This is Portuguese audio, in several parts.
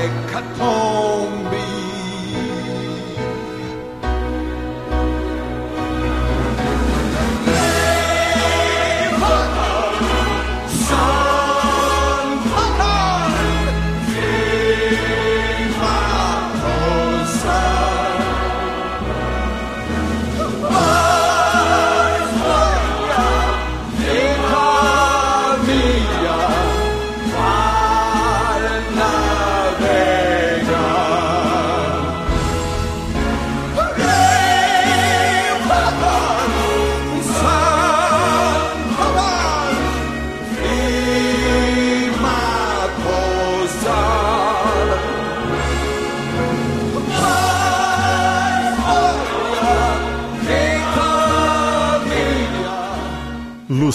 A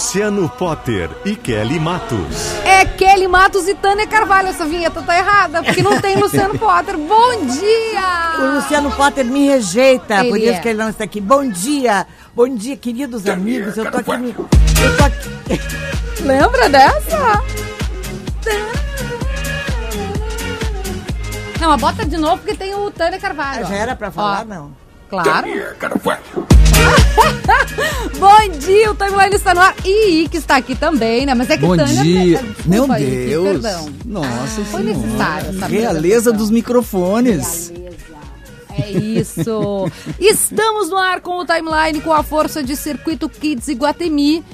Luciano Potter e Kelly Matos. É Kelly Matos e Tânia Carvalho. Essa vinheta tá errada, porque não tem Luciano Potter. Bom dia! O Luciano Potter me rejeita, Ele por isso é. que ele não está aqui. Bom dia, bom dia, queridos amigos. Eu tô aqui. me- Eu tô aqui. Lembra dessa? Não, mas bota de novo porque tem o Tânia Carvalho. ó. Já era pra falar, Ó, não? Claro. Bom dia, o Timeline está no ar. E Ike está aqui também, né? Mas é que Bom Tânia... dia. Desculpa, Meu Ike, Deus. perdão. Nossa Foi senhora. necessário essa Realeza dos microfones. É isso. Estamos no ar com o timeline com a força de Circuito Kids Iguatemi.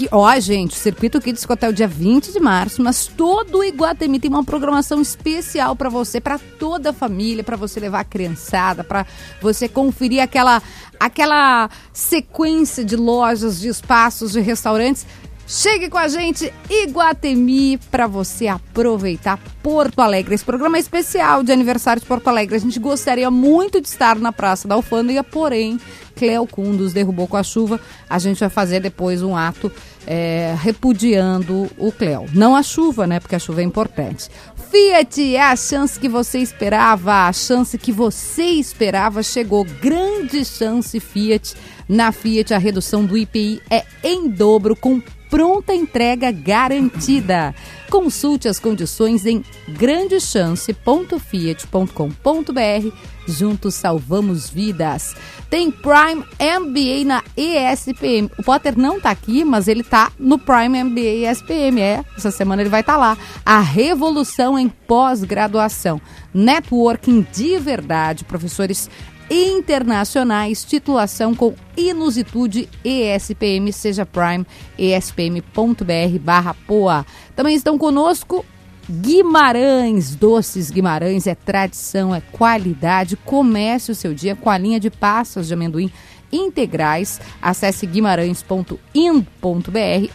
Que, ó, gente, o Circuito Kids ficou até o dia 20 de março, mas todo o Iguatemi tem uma programação especial para você, para toda a família, para você levar a criançada, para você conferir aquela aquela sequência de lojas, de espaços, de restaurantes. Chegue com a gente, Iguatemi, para você aproveitar Porto Alegre. Esse programa é especial de aniversário de Porto Alegre. A gente gostaria muito de estar na Praça da Alfândega, porém, Cleo Cundos derrubou com a chuva. A gente vai fazer depois um ato é, repudiando o Cleo. Não a chuva, né? Porque a chuva é importante. Fiat é a chance que você esperava, a chance que você esperava chegou. Grande chance Fiat. Na Fiat, a redução do IPI é em dobro, com pronta entrega garantida. Consulte as condições em grandechance.fiat.com.br. Juntos salvamos vidas. Tem Prime MBA na ESPM. O Potter não tá aqui, mas ele tá no Prime MBA ESPM. É, essa semana ele vai estar lá. A revolução em pós-graduação. Networking de verdade, professores internacionais, titulação com Inusitude ESPM, seja Prime, espm.br barra POA. Também estão conosco Guimarães, Doces Guimarães, é tradição, é qualidade. Comece o seu dia com a linha de pastas de amendoim integrais. Acesse guimarães.in.br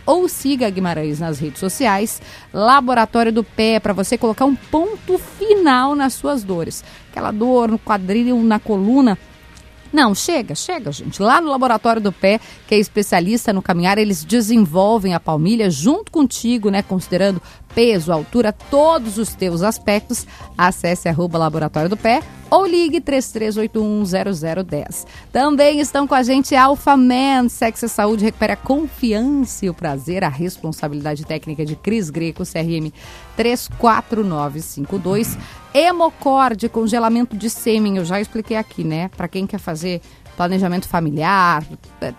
ou siga Guimarães nas redes sociais. Laboratório do Pé, para você colocar um ponto final nas suas dores. Aquela dor no quadril, na coluna. Não, chega, chega, gente. Lá no Laboratório do Pé, que é especialista no caminhar, eles desenvolvem a palmilha junto contigo, né? Considerando peso, altura, todos os teus aspectos. Acesse arroba Laboratório do Pé ou ligue 33810010. Também estão com a gente Alpha Man, Sexo e Saúde, recupera a confiança e o prazer, a responsabilidade técnica de Cris Greco, CRM 34952. Hemocorde, congelamento de sêmen, eu já expliquei aqui, né? Para quem quer fazer planejamento familiar,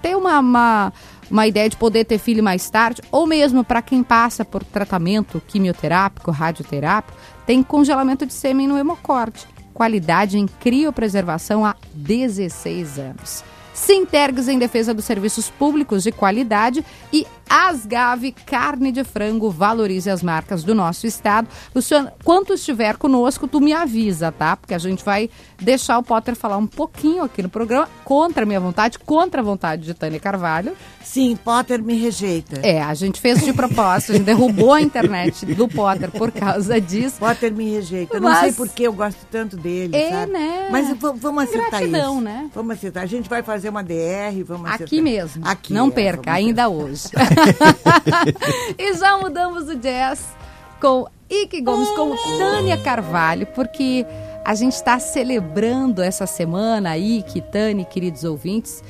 ter uma, uma, uma ideia de poder ter filho mais tarde, ou mesmo para quem passa por tratamento quimioterápico, radioterápico, tem congelamento de sêmen no hemocorde. Qualidade em criopreservação há 16 anos. Sintergs em defesa dos serviços públicos de qualidade e Asgave Carne de Frango, valorize as marcas do nosso estado. Luciano, quando estiver conosco, tu me avisa, tá? Porque a gente vai deixar o Potter falar um pouquinho aqui no programa, contra a minha vontade, contra a vontade de Tânia Carvalho. Sim, Potter me rejeita. É, a gente fez de propósito, a gente derrubou a internet do Potter por causa disso. Potter me rejeita. Eu Não Mas- sei por que eu gosto tanto dele, É, sabe? né? Mas vamos acertar Gratidão, isso. né? Vamos acertar. A gente vai fazer uma DR, vamos acertar. Aqui mesmo. Aqui. Não é, perca, ainda hoje. e já mudamos o jazz com Ike Gomes, com Tânia Carvalho, porque a gente está celebrando essa semana, Ike, Tânia, queridos ouvintes,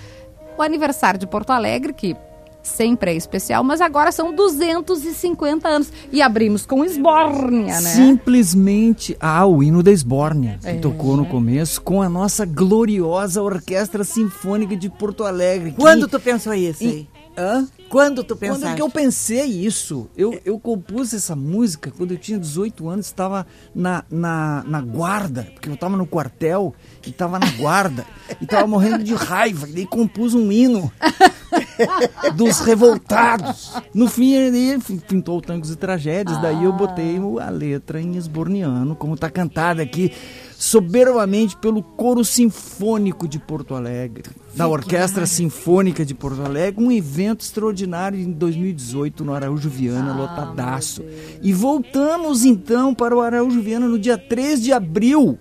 o aniversário de Porto Alegre, que sempre é especial, mas agora são 250 anos. E abrimos com Esbórnia, né? Simplesmente, ah, o hino da Esbórnia, que É. tocou no começo, com a nossa gloriosa Orquestra Sinfônica de Porto Alegre. que- Quando tu pensou isso E- aí? Hã? Quando tu Quando pensaste? é que eu pensei isso? Eu, eu compus essa música quando eu tinha 18 anos, estava na, na, na guarda, porque eu estava no quartel e estava na guarda, e estava morrendo de raiva, e daí compus um hino dos revoltados. No fim, ele pintou tangos e tragédias, daí eu botei o- a letra em esborniano, como está cantada aqui, soberbamente pelo Coro Sinfônico de Porto Alegre, da Orquestra Sinfônica de Porto Alegre, um evento extraordinário em 2018 no Araújo Viana, lotadaço. E voltamos então para o Araújo Viana no dia 3 de abril.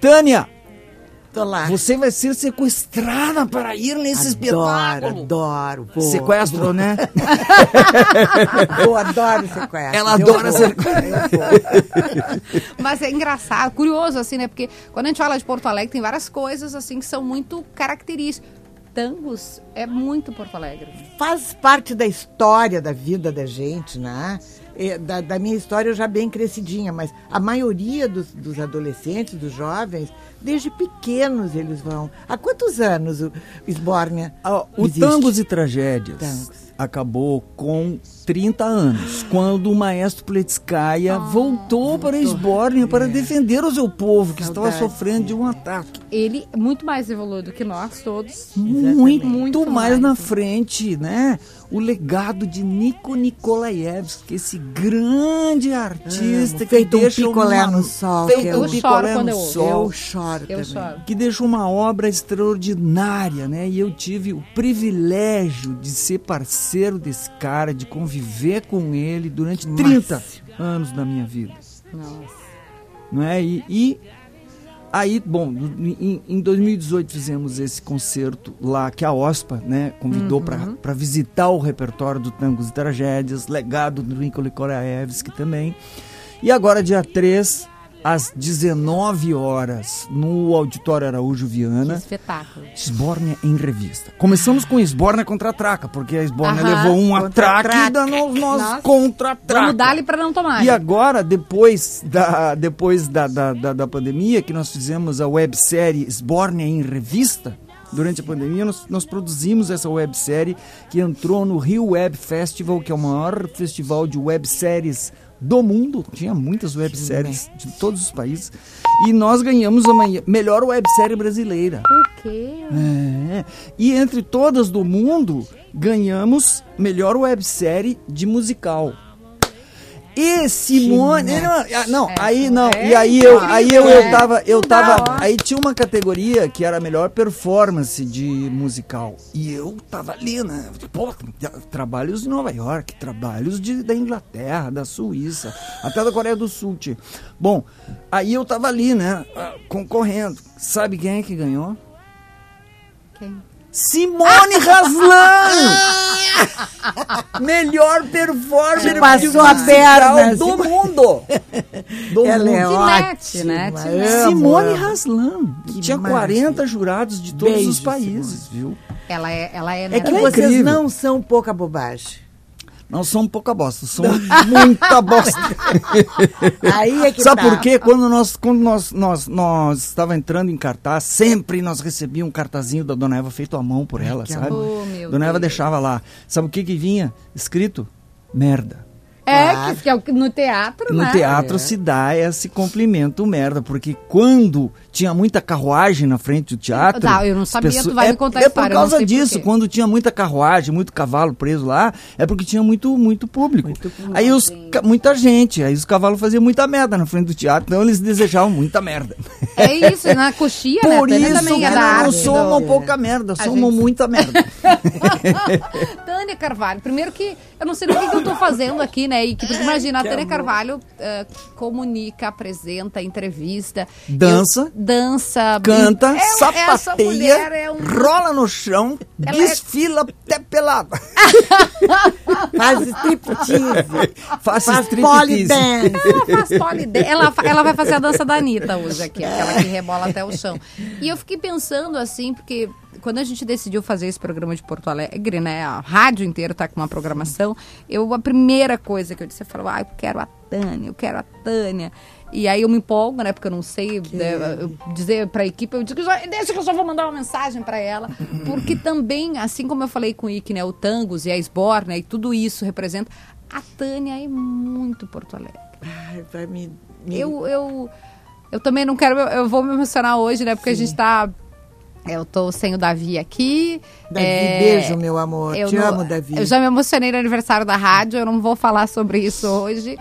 Tânia, Tô lá. você vai ser sequestrada para ir nesse adoro, espetáculo. adoro. Vou, Sequestro, né? Vou, adoro sequestro. Ela Eu adora sequestro. eu. Mas é engraçado, curioso, assim, né? Porque quando a gente fala de Porto Alegre, tem várias coisas, assim, que são muito características. Tangos é muito Porto Alegre. Faz parte da história da vida da gente, né? É, Da, da minha história eu já bem crescidinha, mas a maioria dos, dos adolescentes, dos jovens, desde pequenos eles vão. Há quantos anos o Esbórnia Ah, O existe? Tangos e Tragédias Tangos. acabou com 30 anos, quando o maestro Pletskaya Ah, voltou para Esbórnia para defender o seu povo, que estava sofrendo de um ataque. Ele é muito mais evoluído que nós todos. Muito, Muito mais, mais. na frente, né? O legado de Nico Nikolaevski, esse grande artista Amo. que Feito um deixa picolé uma- no sol, feito que um picolé no eu sol. Eu choro Eu também. choro. que deixou uma obra extraordinária, né? E eu tive o privilégio de ser parceiro desse cara, de conviver com ele durante 30 anos da minha vida, Nossa. não é? E, e aí, bom, em, em 2018 fizemos esse concerto lá que a OSPA, né, convidou Uhum. para visitar o repertório do Tangos e Tragédias, legado do Nikolai Koraevski também. E agora dia 3 às 19 horas no Auditório Araújo Que Viana. espetáculo. Esbórnia em revista. Começamos com Esbórnia contra a Traca, porque a Esbórnia Aham, levou um atraque e danou nós Nossa. contra a Traca. Vamos dar-lhe para não tomar. E agora, depois da, depois da, da, da, da pandemia, que nós fizemos a websérie Esbórnia em Revista, durante a pandemia, nós, nós produzimos essa websérie que entrou no Rio Web Festival, que é o maior festival de webséries do mundo. Tinha muitas webséries de todos os países. E nós ganhamos a melhor websérie brasileira. O quê? É. E entre todas do mundo, ganhamos melhor websérie de musical. E Simone. Que Não, ah, não, É, aí não. é e aí eu, aí eu, eu né? tava. Eu Não tava. Aí tinha uma categoria que era a melhor performance de musical. E eu tava ali, né? Pô, trabalhos de Nova York, trabalhos de, da Inglaterra, da Suíça, até da Coreia do Sul. tia. Bom, aí eu tava ali, né? ah, Concorrendo. Sabe quem é que ganhou? Quem? Simone Haslan! Melhor performer passou de a perna, do Simone. mundo! Do Ela é mundo. Tinete, ótima. né? Simone amo. Haslan, que tinha maravilha. 40 jurados de todos Beijo, os países, viu? Ela é, ela é, É que Ela é vocês incrível. não são pouca bobagem. Não somos pouca bosta, somos muita bosta. Aí é que Sabe tá. por quê? Quando nós quando nós nós nós estava entrando em cartaz, sempre nós recebíamos um cartazinho da Dona Eva feito à mão por ela, que sabe? amor. Dona Eva Deus. deixava lá. Sabe o que que vinha escrito? Merda. É, Claro. que, que é o que no teatro, No né? teatro É. se dá esse complemento merda, porque quando tinha muita carruagem na frente do teatro. Tá, eu não sabia, tu vai é, me contar É história, por causa disso, quando tinha muita carruagem, muito cavalo preso lá, é porque tinha muito, muito público. aí os, muita gente, aí os cavalos faziam muita merda na frente do teatro, então eles desejavam muita merda. É isso, na coxia, né? Por isso também é não somam do- pouca merda, somam gente- muita merda. Tânia Carvalho, primeiro que eu não sei nem o que que eu tô fazendo aqui, né? E que, porque imagina, a Tânia Carvalho eh, comunica, apresenta, entrevista. Dança. Eu- dança. Canta, É- sapateia, é um... rola no chão, Ela é- desfila até pelada. Faz striptease. Faça Faz striptease. Ela faz polidense. Ela, fa- ela vai fazer a dança da Anitta hoje aqui, aquela que rebola até o chão. E eu fiquei pensando assim, porque quando a gente decidiu fazer esse programa de Porto Alegre, né? A rádio inteira tá com uma programação. Eu, a primeira coisa que eu disse, eu falei, ah, eu quero a Tânia, eu quero a Tânia. E aí eu me empolgo, né? Porque eu não sei né, eu dizer pra equipe, eu digo, "Já- deixa que eu só vou mandar uma mensagem pra ela. Porque também, assim como eu falei com o Ike, né? O Tangos e a Esbor, né? E tudo isso representa. A Tânia é muito Porto Alegre. Ai, vai me, me- Eu, eu, eu também não quero. Eu, vou me emocionar hoje, né? Porque a gente tá. Eu tô sem o Davi aqui. Davi, É, beijo, meu amor. eu Te não- amo, Davi. Eu já me emocionei no aniversário da rádio, eu não vou falar sobre isso hoje.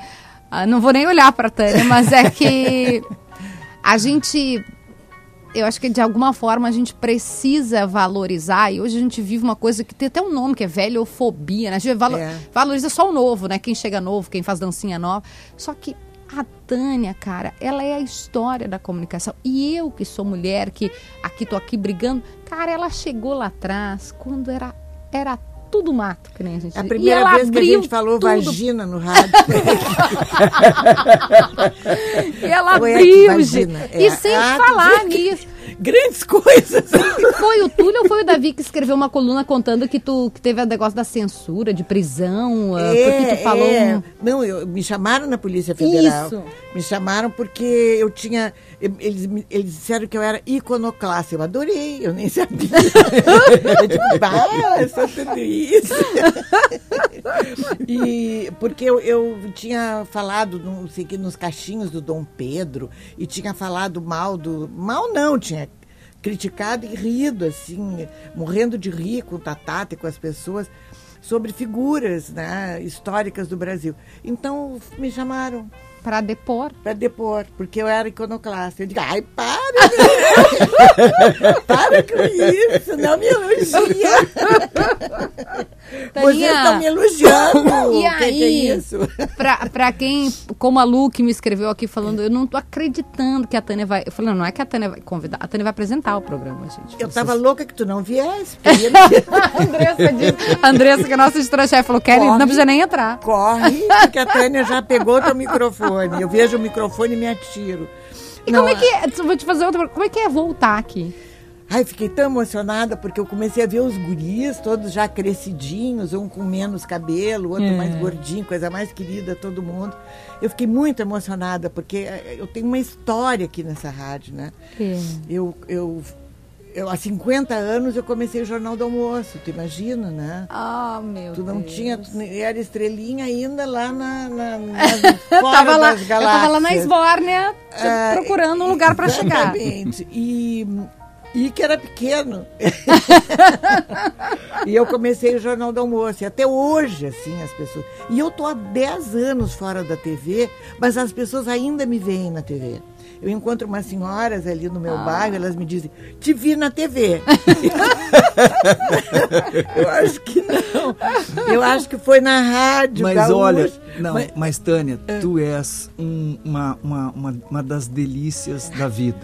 Ah, não vou nem olhar pra Tânia, mas é que a gente. Eu acho que de alguma forma a gente precisa valorizar, e hoje a gente vive uma coisa que tem até um nome, que é velhofobia, né? A gente valo- É. valoriza só o novo, né? Quem chega novo, quem faz dancinha nova. Só que a Tânia, cara, ela é a história da comunicação. E eu, que sou mulher, que aqui tô aqui brigando, cara, ela chegou lá atrás quando era, era tudo mato, que nem a gente A diz. E primeira vez que a gente falou tudo. vagina no rádio. E ela Foi a abriu, gente. É, E sem ah, falar nisso. Grandes coisas. Foi o Túlio ou foi o Davi que escreveu uma coluna contando que tu que teve o negócio da censura, de prisão, ah, porque tu falou. é. um- Não, eu, me chamaram na Polícia Federal. Isso. Me chamaram porque eu tinha. Eles, eles disseram que eu era iconoclasta. Eu adorei, eu nem sabia. eu digo, eu sou tudo isso. e porque eu, eu tinha falado, não sei nos caixinhos do Dom Pedro, e tinha falado mal do. Mal não, tinha criticado e rido, assim, morrendo de rir com o Tatata e com as pessoas, sobre figuras né, históricas do Brasil. Então me chamaram Pra depor. para depor, porque eu era iconoclasta. Eu digo, ai, para! para com isso, não me elogia! Vocês estão me elogiando! E que que aí, é isso? pra, pra quem, como a Lu que me escreveu aqui falando, eu não tô acreditando que a Tânia vai. Eu falei, não, não é que a Tânia vai convidar, a Tânia vai apresentar o programa, gente. Eu Vocês- tava louca que tu não viesse. A Andressa disse, a Andressa, que é a nossa editora-chefe, falou, Kelly, não precisa nem entrar. Corre, porque a Tânia já pegou teu microfone. Eu vejo o microfone e me atiro. E Não, como é que é? Vou te fazer outra Como é que é voltar aqui? Ai, fiquei tão emocionada porque eu comecei a ver os guris todos já crescidinhos, um com menos cabelo, outro É. mais gordinho, coisa mais querida, todo mundo. Eu fiquei muito emocionada porque eh, eu tenho uma história aqui nessa rádio, né? É. Eu, eu, eu, há 50 anos eu comecei o Jornal do Almoço, tu imagina, né? Ah, meu Tu não Deus. tinha, tu era estrelinha ainda lá na, na, na tava, lá, das eu tava lá na galáxias. Esbórnia Ah, procurando um lugar pra chegar. Exatamente. E, e que era pequeno. e eu comecei o Jornal do Almoço. E até hoje, assim, as pessoas. E eu tô há 10 anos fora da TV, mas as pessoas ainda me veem na TV. Eu encontro umas senhoras ali no Ah. meu bairro, elas me dizem, te vi na TV. eu acho que não. Eu acho que foi na rádio. Mas gaúcha. olha, não, Mas- mas, Tânia, tu és um- uma, uma, uma, uma das delícias da vida.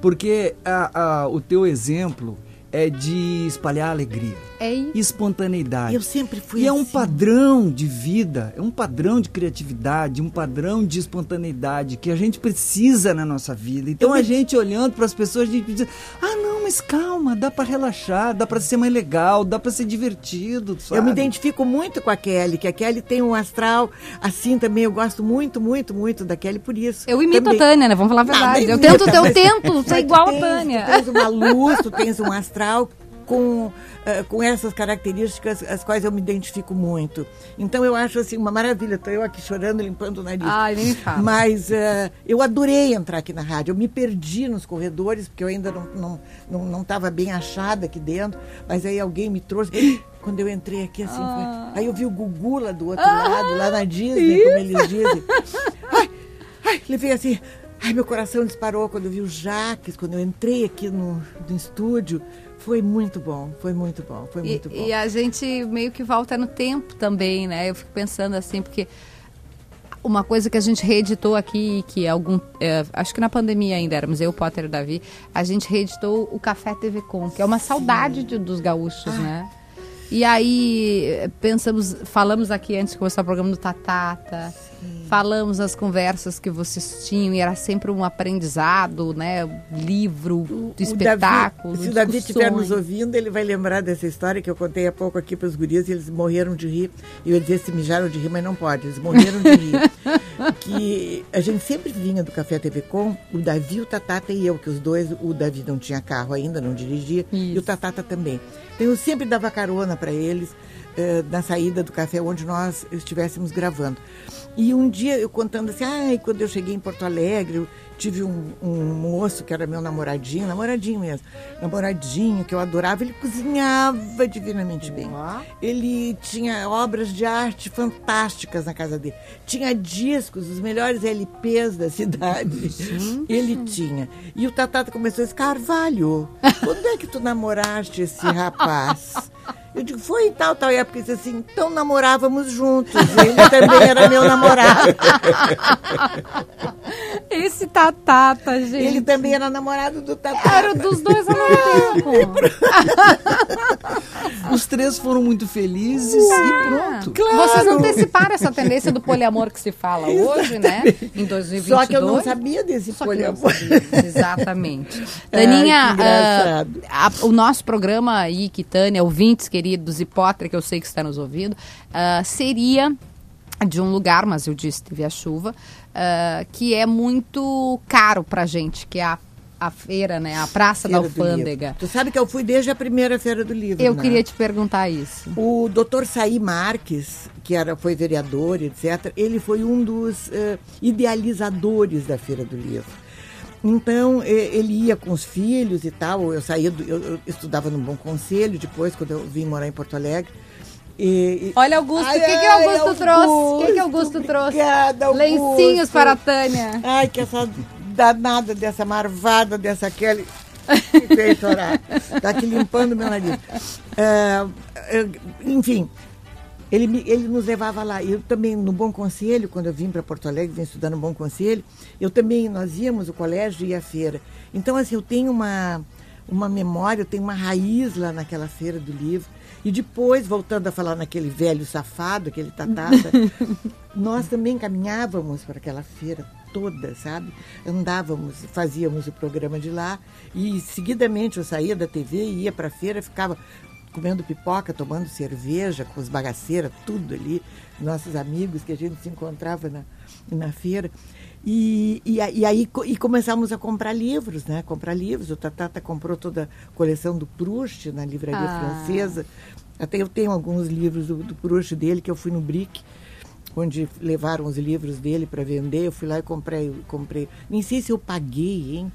Porque a, a- o teu exemplo é de espalhar alegria, É isso. espontaneidade. Eu sempre fui E é um assim. padrão de vida, é um padrão de criatividade, um padrão de espontaneidade que a gente precisa na nossa vida. Então Eu a me- gente olhando para as pessoas, a gente diz: ah, não, mas calma, dá para relaxar, dá para ser mais legal, dá para ser divertido. Sabe? Eu me identifico muito com a Kelly, que a Kelly tem um astral assim também. Eu gosto muito, muito, muito da Kelly por isso. Eu imito também. a Tânia, né? Vamos falar a Não, verdade. nem eu tento, eu tento mas ser igual a Tânia. Tu tens uma luz, tu tens um astral com, eh, com essas características as quais eu me identifico muito. Então eu acho assim uma maravilha. Estou eu aqui chorando, limpando o nariz. Ai, nem fala. Mas eh, eu adorei entrar aqui na rádio. Eu me perdi nos corredores, porque eu ainda não estava não, não, não estava bem achada aqui dentro. Mas aí alguém me trouxe. Quando eu entrei aqui assim, foi- aí eu vi o Gugu lá do outro lado, lá na Disney, como eles dizem. Ai, ai, levei assim. Ai, meu coração disparou quando eu vi o Jaques, quando eu entrei aqui no, no estúdio. Foi muito bom, foi muito bom, foi E, muito bom. e a gente meio que volta no tempo também, né? Eu fico pensando assim, porque uma coisa que a gente reeditou aqui, que algum. é, acho que na pandemia ainda éramos eu, Potter e o Davi, a gente reeditou o Café TV Com, que é uma saudade de- dos gaúchos, né? E aí pensamos, falamos aqui antes de começar o programa do Tatata, falamos as conversas que vocês tinham e era sempre um aprendizado, né? Livro, de O Davi- espetáculo. se o Davi estiver nos ouvindo, ele vai lembrar dessa história que eu contei há pouco aqui para os gurias e eles morreram de rir. E eu ia dizer se mijaram de rir, mas não pode, eles morreram de rir. que a gente sempre vinha do Café TV Com, o Davi, o Tatata e eu, que os dois, o Davi não tinha carro ainda, não dirigia, e o Tatata também. Então eu sempre dava carona para eles eh, na saída do café onde nós estivéssemos gravando. E um dia eu contando assim, ai, quando eu cheguei em Porto Alegre, eu tive um, um moço que era meu namoradinho, namoradinho mesmo, namoradinho que eu adorava, ele cozinhava divinamente bem. Ele tinha obras de arte fantásticas na casa dele. Tinha discos, os melhores LPs da cidade. Ele tinha. E o Tatata começou a dizer, Carvalho, quando é que tu namoraste esse rapaz? Eu digo, foi em tal, tal época. Ele disse assim, então namorávamos juntos. Ele também era meu namorado. Esse Tatata, gente. Ele também era namorado do Tatata. Era dos dois ao mesmo tempo. Os três foram muito felizes e pronto. Vocês anteciparam essa tendência do poliamor que se fala hoje, né? Em 2022. Só que eu não sabia desse Só que poliamor. sabia. Exatamente. Ai, Daninha, que engraçado. ah, a- o nosso programa aí, que Tânia, ouvintes queridos e Potter, que eu sei que está nos ouvindo, ah, seria de um lugar, mas eu disse, teve a chuva, ah, que é muito caro pra gente, que é a, a feira, né? A Praça Feira da. Alfândega. Tu sabe que eu fui desde a primeira Feira do Livro. Eu né? queria te perguntar isso. O doutor Saí Marques, que era, foi vereador, etc., ele foi um dos eh, idealizadores da Feira do Livro. Então, ele ia com os filhos e tal. Eu saía, do, eu, eu estudava no Bom Conselho, depois, quando eu vim morar em Porto Alegre. E- e- Olha, Augusto, o que, que ai, Augusto trouxe? O que, que Augusto Augusto, trouxe? obrigada, Augusto. Lencinhos para a Tânia. Ai, que essa danada dessa marvada dessa Kelly fez chorar. Tá aqui limpando meu nariz. É, é, enfim, ele, me- ele nos levava lá. Eu também, no Bom Conselho, quando eu vim para Porto Alegre, vim estudar no Bom Conselho, eu também, nós íamos, o colégio e a feira. Então, assim, eu tenho uma, uma memória, eu tenho uma raiz lá naquela feira do livro. E depois, voltando a falar naquele velho safado, aquele tatata, nós também caminhávamos para aquela feira toda, sabe? Andávamos, fazíamos o programa de lá e seguidamente eu saía da TV, ia para a feira, ficava comendo pipoca, tomando cerveja com os bagaceiras, tudo ali, nossos amigos que a gente se encontrava na, na feira. E, e, e aí e começamos a comprar livros, né? Comprar livros. O Tatata comprou toda a coleção do Proust na livraria Ah. francesa. Até eu tenho alguns livros do, do Proust dele, que eu fui no Brick, onde levaram os livros dele para vender. Eu fui lá e comprei, comprei. Nem sei se eu paguei, hein?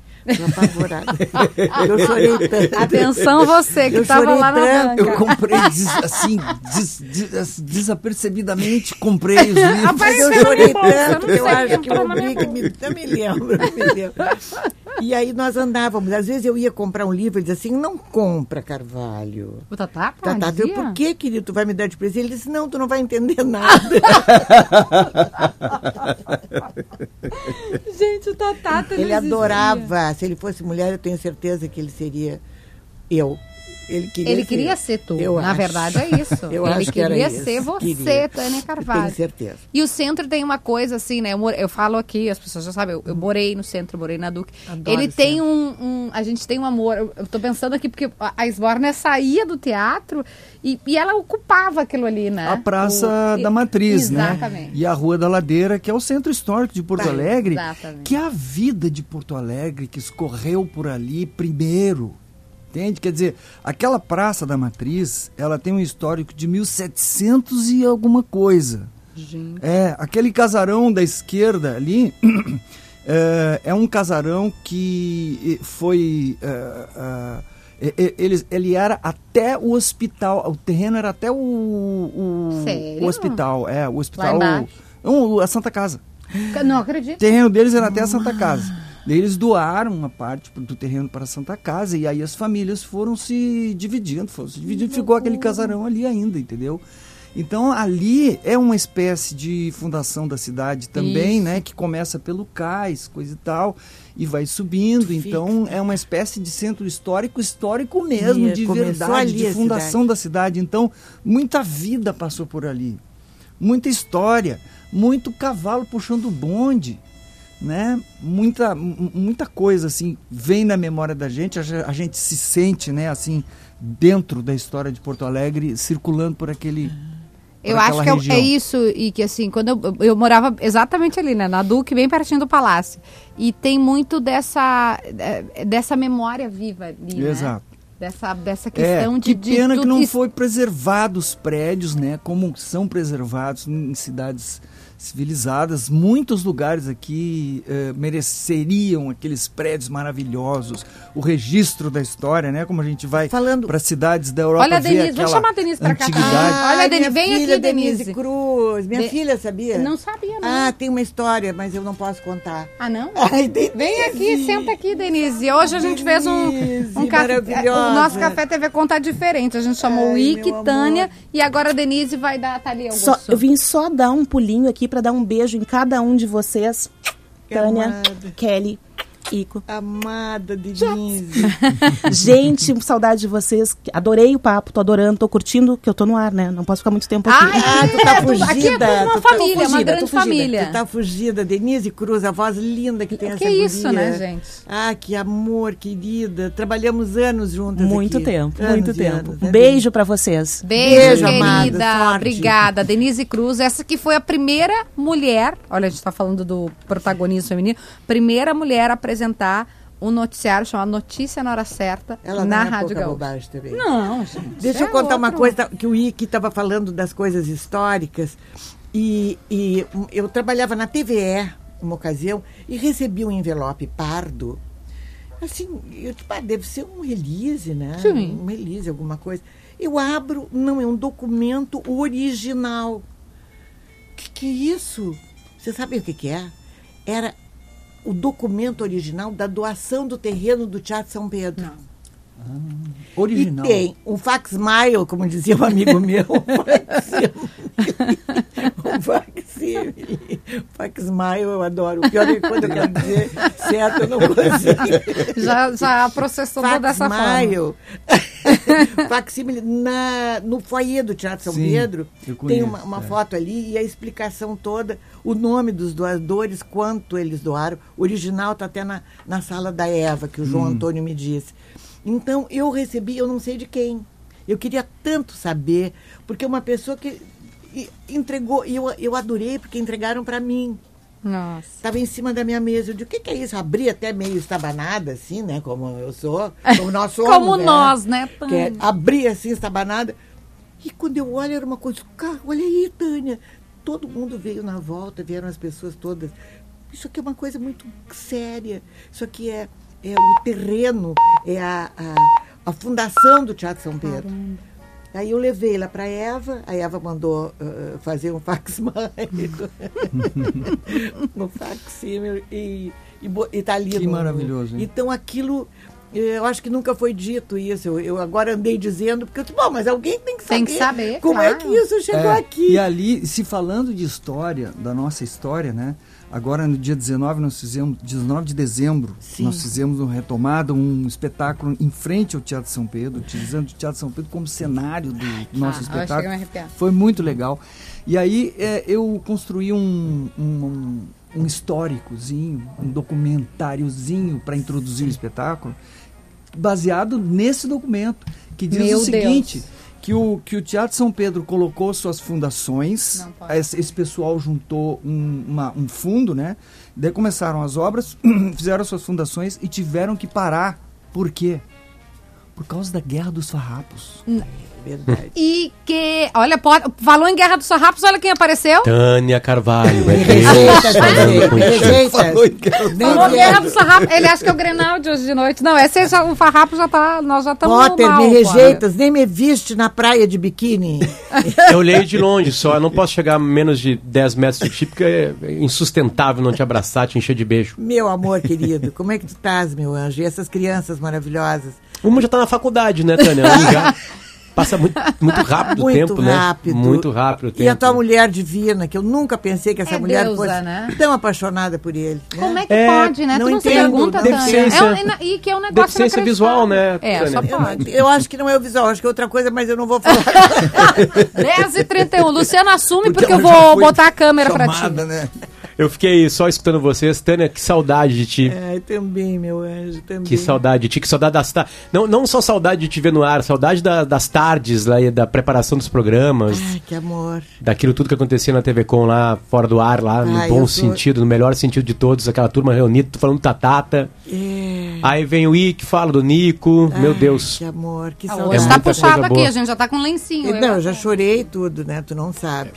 Apavorada. eu chorei tanto. Atenção você que Eu estava lá na banca. Eu comprei des- assim, des- des- desapercebidamente, comprei os livros. Eu Apareceu na chorei tanto eu sei, acho que minha Brick me, eu me lembro, eu me lembro. E aí nós andávamos. Às vezes eu ia comprar um livro e dizia assim, não compra, Carvalho. O Tatá? Tá, tá, dizia? eu, por que, querido, tu vai me dar de presente? Ele disse, não, tu não vai entender nada. Gente, o Tatá ele adorava. Se ele fosse mulher, eu tenho certeza que ele seria eu. Ele queria, Ele queria ser tu. Eu Na acho. verdade, é isso. Eu Ele acho que era queria isso. ser você, Queria. Tânia Eu Carvalho. tenho certeza. E o centro tem uma coisa assim, né? Eu, eu falo aqui, as pessoas já sabem, eu, eu morei no centro, morei na Duque. Adoro Ele tem um, um- A gente tem um amor. Eu, eu tô pensando aqui, porque a Esborna saía do teatro e, e ela ocupava aquilo ali, né? A Praça O- da Matriz, né? Exatamente. E a Rua da Ladeira, que é o centro histórico de Porto Tá, Alegre. exatamente. Que é a vida de Porto Alegre que escorreu por ali primeiro. Entende? Quer dizer, aquela Praça da Matriz, ela tem um histórico de 1700 e alguma coisa. Gente. É, aquele casarão da esquerda ali é, é um casarão que eh, foi. é, é, ele, ele era até o hospital, o terreno era até o, o, o hospital, é, o hospital. a Santa Casa. Não O acredito. terreno deles era até a Santa Casa. Eles doaram uma parte do terreno para a Santa Casa e aí as famílias foram se dividindo, foram se dividindo, ficou aquele casarão ali ainda, entendeu? Então ali é uma espécie de fundação da cidade também, Isso. né? Que começa pelo cais, coisa e tal, e vai subindo. Então é uma espécie de centro histórico, histórico mesmo, E de verdade, de fundação da cidade. Então muita vida passou por ali, muita história, muito cavalo puxando bonde né? Muita, mu- muita coisa assim vem na memória da gente, a, ge- a gente se sente, né, assim, dentro da história de Porto Alegre, circulando por aquele Eu acho que é- região. é isso, e que assim, quando eu, eu morava exatamente ali, né, na Duque, bem pertinho do palácio. E tem muito dessa, eh, dessa memória viva ali, né? Dessa, dessa É, questão que de, de pena que tudo não isso- foi preservado os prédios, né? Como são preservados em cidades civilizadas. Muitos lugares aqui eh, mereceriam aqueles prédios maravilhosos, o registro da história, né? Como a gente vai Falando- para cidades da Europa Olha a Denise, vamos chamar a Denise pra cá. Ah, Olha, Denise, vem filha, aqui, Denise. Cruz. Minha De- filha, sabia? Não sabia, não. Ah, tem uma história, mas eu não posso contar. Ah, não? Ai, Denise. Vem aqui, senta aqui, Denise. Hoje a gente fez um, Denise, um café. maravilhosa. O nosso café TV conta diferente. A gente chamou Ai, o Ike, Tânia e agora a Denise vai dar a Thalia Só- Augusto. eu vim só dar um pulinho aqui para dar um beijo em cada um de vocês. Que Tânia. Kelly, Ico. Amada Denise. Gente, saudade de vocês. Adorei o papo, tô adorando, tô curtindo, que eu tô no ar, né? Não posso ficar muito tempo aqui. Ah, tu tá é, fugida. Aqui é uma tu tá família, uma fugida, grande tô fugida. família. Tu tá fugida, Denise Cruz, a voz linda que tem Que essa isso, guria. né, gente? Ah, que amor, querida. Trabalhamos anos juntas muito aqui. tempo, Anos muito tempo. anos, Um né, beijo pra vocês. Beijo, Beijo, amada, querida. sorte. Obrigada. Denise Cruz, essa que foi a primeira mulher, olha, a gente tá falando do protagonismo feminino, primeira mulher a apresentar um noticiário chamado Notícia na Hora Certa Ela na não é Rádio Gaúcha. bobagem também. Não, gente. Deixa eu é contar uma outro- coisa que o Ike estava falando das coisas históricas. E, e eu trabalhava na TVE, uma ocasião, e recebi um envelope pardo. Assim, eu tipo, ah, deve ser um release, né? Sim. Um release, alguma coisa. Eu abro, não, é um documento original. Que que é isso? Você sabe o que, que é? Era o documento original da doação do terreno do Teatro São Pedro. Não. Original. E tem um facsmile, como dizia um amigo meu. um facsímile. Facsmile eu adoro. O pior é que quando eu quero dizer certo, eu não consigo. Já, já processou toda dessa forma. Facsmile. Facsímile na, no foyer do Teatro São Sim, Pedro. Tem uma, uma é. foto ali e a explicação toda, o nome dos doadores, quanto eles doaram. O original está até na, na sala da Eva, que o Hum. João Antônio me disse. Então, eu recebi, eu não sei de quem. Eu queria tanto saber, porque uma pessoa que entregou, e eu, eu adorei, porque entregaram para mim. Nossa. Estava em cima da minha mesa. Eu disse, o que, que é isso? Abri até meio estabanada, assim, né? Como eu sou, como nós somos. Como né? nós, né, Que é, Tânia? abri assim, estabanada. E quando eu olho, era uma coisa, cara, olha aí, Tânia. Todo mundo veio na volta, vieram as pessoas todas. Isso aqui é uma coisa muito séria. Isso aqui é, é o terreno, é a, a, a fundação do Teatro São Pedro. Aí eu levei lá para Eva, a Eva mandou ah, fazer um facsímile, um facsímile e, e, e tá ali. Que no- maravilhoso, hein? Então aquilo, eh, eu acho que nunca foi dito isso. Eu, eu agora andei dizendo, porque eu disse, bom, mas alguém tem que saber, Tem que saber, como é claro. que isso chegou É, aqui. E ali, se falando de história, da nossa história, né? Agora no dia 19 nós fizemos, 19 de dezembro, Sim. nós fizemos uma retomada, um espetáculo em frente ao Teatro São Pedro, utilizando o Teatro São Pedro como cenário do nosso Ah, espetáculo. Foi muito legal. E aí é, eu construí um, um, um históricozinho, um documentáriozinho para introduzir o espetáculo, baseado nesse documento, que diz Meu o seguinte, que o, que o Teatro São Pedro colocou suas fundações, esse, esse pessoal juntou um, uma- um fundo, né? Daí começaram as obras, fizeram suas fundações e tiveram que parar. Por quê? Por causa da Guerra dos Farrapos. Verdade. E que, olha, pode- falou em Guerra dos Farrapos, olha quem apareceu. Tânia Carvalho. É Falou Guerra quero. dos Farrapos. Ele acha que é o Grenal de hoje de noite. Não, esse já, o Farrapo já tá, nós já estamos Potter, mal, me rejeitas, nem me viste na praia de biquíni. Eu olhei de longe só, eu não posso chegar a menos de 10 metros de ti, porque é insustentável não te abraçar, te encher de beijo. Meu amor querido, como é que tu estás, meu anjo? E essas crianças maravilhosas? Uma já tá na faculdade, né, Tânia? Uma já passa muito, muito rápido Muito o tempo, rápido. né? Muito rápido o tempo. E a tua mulher divina, que eu nunca pensei que essa É mulher deusa, fosse né? tão apaixonada por ele. né? Como é que É, pode, né? não tu não se entendo, pergunta, não Tânia. deficiência- É e que é um negócio deficiência visual, né, É, só Tânia? Eu, pode. eu acho que não é o visual, acho que é outra coisa, mas eu não vou falar. 10 e 31 Luciano, assume porque, eu ela já vou botar a câmera pra ti. né? Eu fiquei só escutando vocês. Tânia, que saudade de ti. Ai, também, meu anjo, também. Que saudade de ti, que saudade das tardes. Não, não só saudade de te ver no ar, saudade da- das tardes lá, e da preparação dos programas, Ai, que amor. daquilo tudo que acontecia na TV Com lá, fora do ar, lá, no Ai, bom sentido, no melhor sentido de todos, aquela turma reunida, tu falando tatata. É. Aí vem o Ike, fala do Nico, meu Ai, Deus. Que amor, que Ah, saudade. Hoje É tá puxado aqui, boa. a gente já tá com lencinho. Não, eu já chorei tudo, né? Tu não sabe.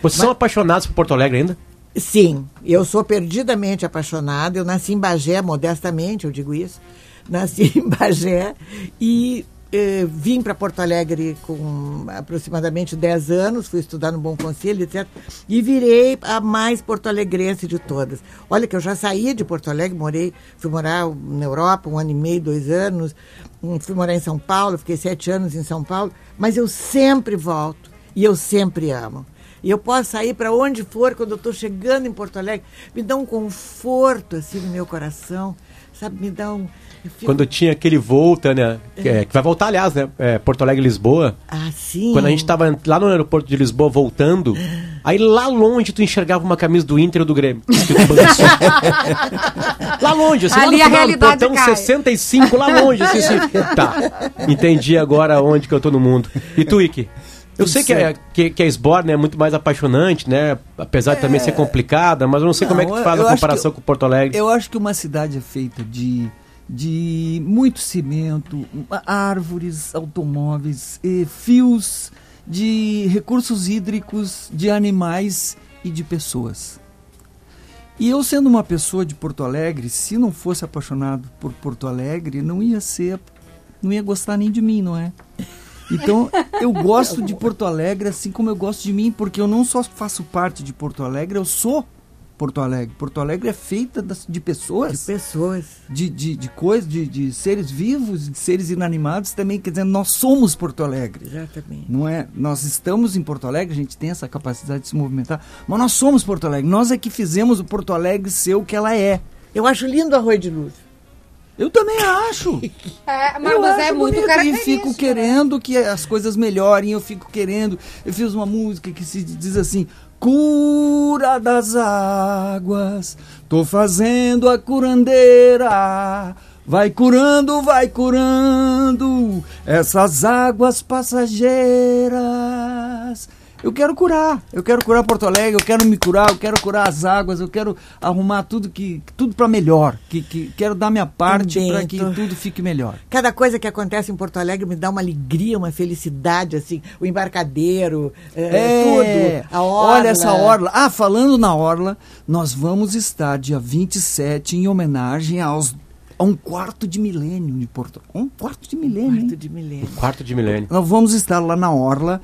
Vocês são apaixonados por Porto Alegre ainda? Sim, eu sou perdidamente apaixonada. Eu nasci em Bagé, modestamente, eu digo isso. Nasci em Bagé e eh, vim para Porto Alegre com aproximadamente 10 anos, fui estudar no Bom Conselho, etc. E virei a mais porto-alegrense de todas. Olha que eu já saí de Porto Alegre, morei, fui morar na Europa um ano e meio, dois anos, hum, fui morar em São Paulo, fiquei sete anos em São Paulo, mas eu sempre volto e eu sempre amo. E eu posso sair para onde for quando eu estou chegando em Porto Alegre. Me dá um conforto assim no meu coração, sabe? Me dá um. eu fico Quando tinha aquele voo, Tânia, que, é, que vai voltar, aliás, né? é, Porto Alegre-Lisboa. assim. Quando a gente tava lá no aeroporto de Lisboa voltando, aí lá longe tu enxergava uma camisa do Inter ou do Grêmio. lá longe, assim, Ali lá a no final do realidade portão cai. 65, lá longe, assim, assim. Tá, entendi agora onde que eu tô no mundo. E tu, Ike? Eu sei que, é, que, que a Sborne é muito mais apaixonante, né? Apesar de também ser complicada, mas eu não sei como é que Não, faz eu a comparação que- com Porto Alegre. Eu acho que uma cidade é feita de, de muito cimento, árvores, automóveis, fios de recursos hídricos, de animais e de pessoas. E eu sendo uma pessoa de Porto Alegre, se não fosse apaixonado por Porto Alegre, não ia ser, não ia gostar nem de mim, não é? Então, eu gosto de Porto Alegre assim como eu gosto de mim, porque eu não só faço parte de Porto Alegre, eu sou Porto Alegre. Porto Alegre é feita de de pessoas, pessoas. de, de, de coisas, de, de seres vivos, de seres inanimados também. Quer dizer, nós somos Porto Alegre. Exatamente. Não é? Nós estamos em Porto Alegre, a gente tem essa capacidade de se movimentar, mas nós somos Porto Alegre. Nós é que fizemos o Porto Alegre ser o que ela é. Eu acho lindo o arroz de luz. Eu também acho. É, mas eu mas acho é muito e característico. fico querendo que as coisas melhorem, eu fico querendo. Eu fiz uma música que se diz assim: Cura das águas, tô fazendo a curandeira. Vai curando, vai curando essas águas passageiras. Eu quero curar, eu quero curar Porto Alegre, eu quero me curar, eu quero curar as águas, eu quero arrumar tudo que tudo para melhor, que, que quero dar minha parte para que tudo fique melhor. Cada coisa que acontece em Porto Alegre me dá uma alegria, uma felicidade, assim. O embarcadeiro, é, tudo. A orla. Olha essa orla. Ah, falando na orla, nós vamos estar dia 27 em homenagem aos a um quarto de milênio de Porto. Um quarto de milênio. Quarto hein? de milênio. Quarto de milênio. Nós vamos estar lá na orla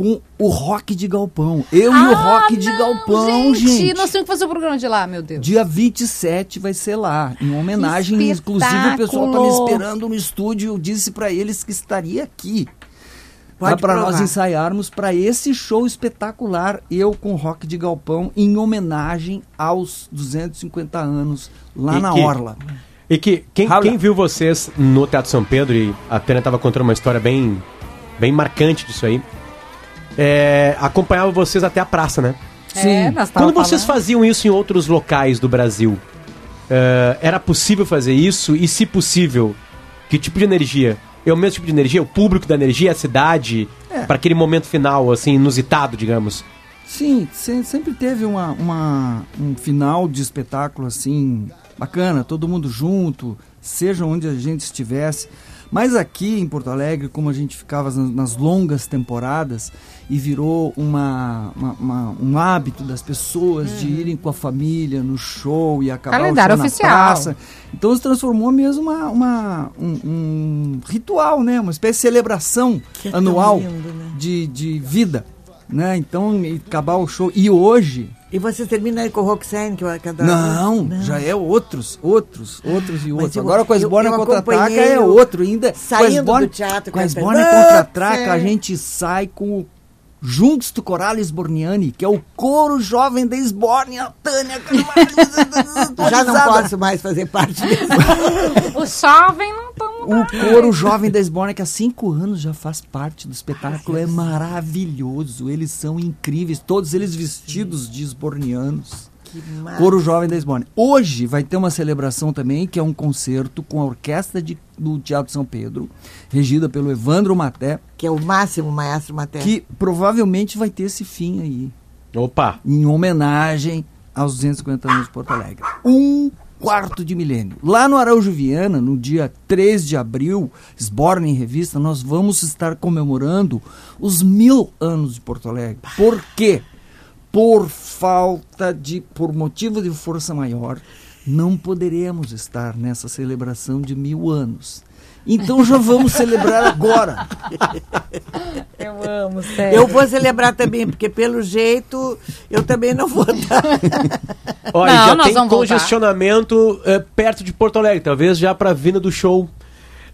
com o rock de galpão. Eu e o Ah, rock de não, galpão, gente. Nós temos que fazer o programa de lá, meu Deus. Dia 27 vai ser lá, em homenagem, inclusive o pessoal tá me esperando no estúdio, eu disse pra eles que estaria aqui. Pode para nós ensaiarmos para esse show espetacular, eu com rock de galpão, em homenagem aos 250 anos lá E na que- Orla. E que quem, quem viu vocês no Teatro São Pedro, e a Tânia estava contando uma história bem, bem marcante disso aí, é, acompanhava vocês até a praça, né? É, nós tava Quando vocês falando. faziam isso em outros locais do Brasil, é, era possível fazer isso? E se possível, que tipo de energia? É o mesmo tipo de energia? O público da energia, a cidade, É. para aquele momento final, assim, inusitado, digamos? Sim, se- sempre teve uma, uma- um final de espetáculo assim, bacana, todo mundo junto, seja onde a gente estivesse. Mas aqui em Porto Alegre, como a gente ficava nas, longas temporadas e virou uma, uma- uma- um hábito das pessoas de irem com a família no show e acabar Calendário o show oficial. na praça. Então se transformou mesmo uma, uma- um, um ritual, né? Uma espécie de celebração é anual lindo, né? de, de vida. Né? Então, acabar o show. E hoje, E você termina aí com o Roxane, que eu cada não, já é outros, outros, outros e outros. eu- Agora com a Esborna contra-ataca é outro ainda. saindo Esborna, do teatro, com a Esborna contra-ataca, a É. gente sai com o Juntos do Corales Esborniani, que é o coro jovem da Esborne, a Tânia Já não posso mais fazer parte desse. O jovem não tão O coro jovem da Esborne, que há cinco anos já faz parte do espetáculo, é maravilhoso. Eles são incríveis, todos eles vestidos de esbornianos. Coro Jovem da Esborne. Hoje vai ter uma celebração também, que é um concerto com a orquestra de- do Teatro São Pedro, regida pelo Evandro Maté, Que é o máximo maestro materno. que provavelmente vai ter esse fim aí, Opa! em homenagem aos 250 anos de Porto Alegre. Um quarto de milênio. Lá no Araújo Viana, no dia 3 de abril, Sborne em Revista, nós vamos estar comemorando os mil anos de Porto Alegre. Por quê? Por falta de, por motivo de força maior, não poderemos estar nessa celebração de mil anos. Então já vamos celebrar agora. Eu amo, sério. Eu vou celebrar também, porque pelo jeito eu também não vou dar. Olha, Não, já nós tem congestionamento eh, perto de Porto Alegre, talvez já para a vinda do show.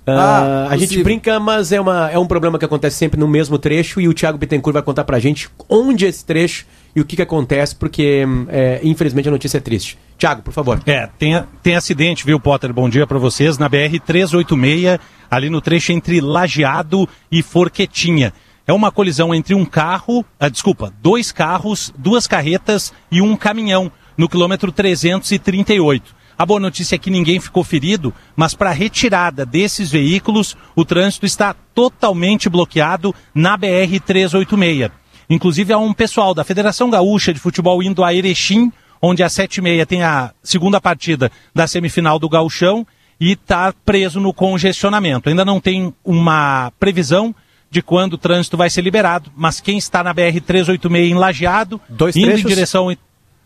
Ah, Ah, a gente brinca, mas é, uma, é um problema que acontece sempre no mesmo trecho e o Thiago Bittencourt vai contar pra gente onde é esse trecho e o que, que acontece, porque é, infelizmente a notícia é triste. Thiago, por favor. É, tem, tem acidente, viu, Potter? Bom dia pra vocês. Na BR-386, ali no trecho entre Lajeado e Forquetinha. É uma colisão entre um carro, ah, desculpa, dois carros, duas carretas e um caminhão, no quilômetro 338. A boa notícia é que ninguém ficou ferido, mas para a retirada desses veículos, o trânsito está totalmente bloqueado na BR-386. Inclusive, há um pessoal da Federação Gaúcha de Futebol indo a Erechim, onde às sete e meia tem a segunda partida da semifinal do Gauchão e está preso no congestionamento. Ainda não tem uma previsão de quando o trânsito vai ser liberado, mas quem está na BR-386 em Lajeado, indo trechos? em direção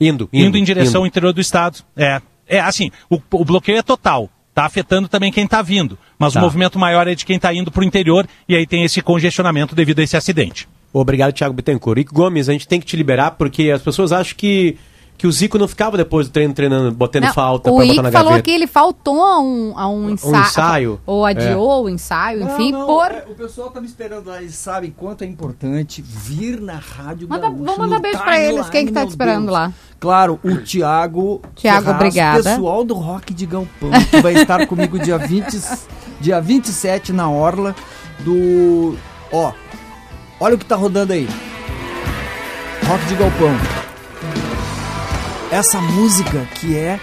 Indo, indo, em direção ao indo. interior do estado. É, é assim, o, o bloqueio é total. Está afetando também quem está vindo. Mas Tá. o movimento maior é de quem está indo para o interior e aí tem esse congestionamento devido a esse acidente. Obrigado, Thiago Bittencourt. E Gomes, a gente tem que te liberar porque as pessoas acham que, que o Zico não ficava depois do treino treinando, botando Não, falta o pra Ick botar na falou que ele faltou a um, a um ensaio. ensaio? Ou adiou o ensaio, enfim, Não, não, por. é, O pessoal tá me esperando lá, eles sabem quanto é importante vir na rádio Manda- Gaúcha, vamos mandar beijo pra eles. Quem que tá te esperando Deus. lá? Claro, o Tiago Tiago, Ferraz, obrigada. pessoal do Rock de Galpão, que vai estar comigo dia, 20, dia 27 na Orla do... Ó, olha o que tá rodando aí. Rock de Galpão. Essa música que é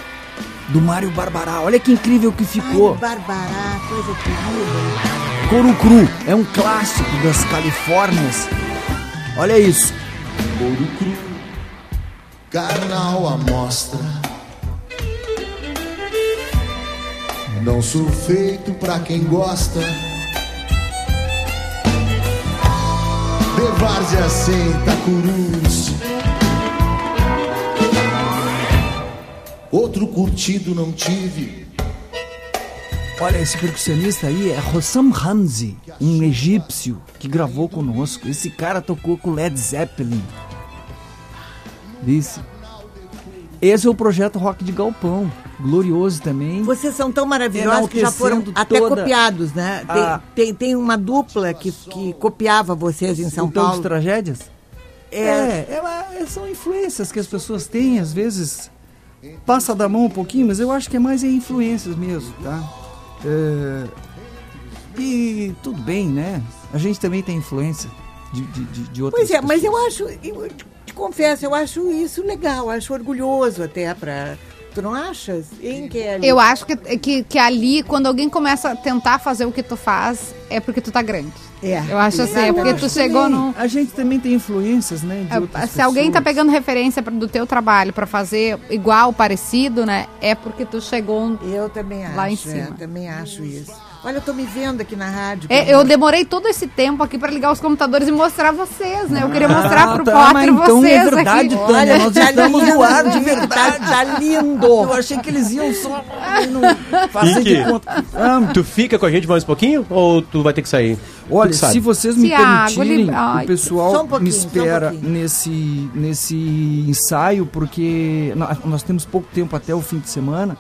do Mário Barbará. Olha que incrível que ficou. Ai, Barbará, coisa querida. Couro Cru é um clássico das Califórnias. Olha isso. Ouro cru, carnal à mostra. Não sou feito pra quem gosta. De várzea senta curus. Outro curtido não tive. Olha, esse percussionista aí é Rossam Hamzi, um egípcio que gravou conosco. Esse cara tocou com Led Zeppelin. Disse. Esse é o projeto Rock de Galpão. Glorioso também. Vocês são tão maravilhosos que já foram até copiados, né? Tem, a- tem, tem uma dupla que, que copiava vocês em São o Tango de Paulo. Tragédias? É, É, é são influências que as pessoas têm, às vezes passa da mão um pouquinho, mas eu acho que é mais influências mesmo, tá? É, e tudo bem, né? A gente também tem influência de, de, de, de outras Pois é, mas eu pessoas. acho, eu te, confesso, eu acho isso legal, acho orgulhoso até pra. Tu não achas? Hein, Kelly? Eu acho que, que, que ali, quando alguém começa a tentar fazer o que tu faz, é porque tu tá grande. É, Eu acho assim, é porque tu Acho chegou também, no. A gente também tem influências, né? É, Se alguém tá pegando referência do teu trabalho pra fazer igual, parecido, né? É porque tu chegou. Eu também acho. Lá em é, cima. também acho isso. Olha, eu tô me vendo aqui na rádio. É, eu demorei todo esse tempo aqui pra ligar os computadores e mostrar vocês, né? Eu queria mostrar pro tá, Potter mas então vocês é verdade, aqui. Tânia, nós tá estamos no ar de verdade. Tá, lindo. Eu achei que eles iam só não fazer de conta. Ah, Tu fica com a gente mais um pouquinho ou tu vai ter que sair? Olha, se vocês me Tiago, permitirem, ai, o pessoal um me um espera pouquinho. nesse, nesse ensaio, porque nós, nós temos pouco tempo até o fim de semana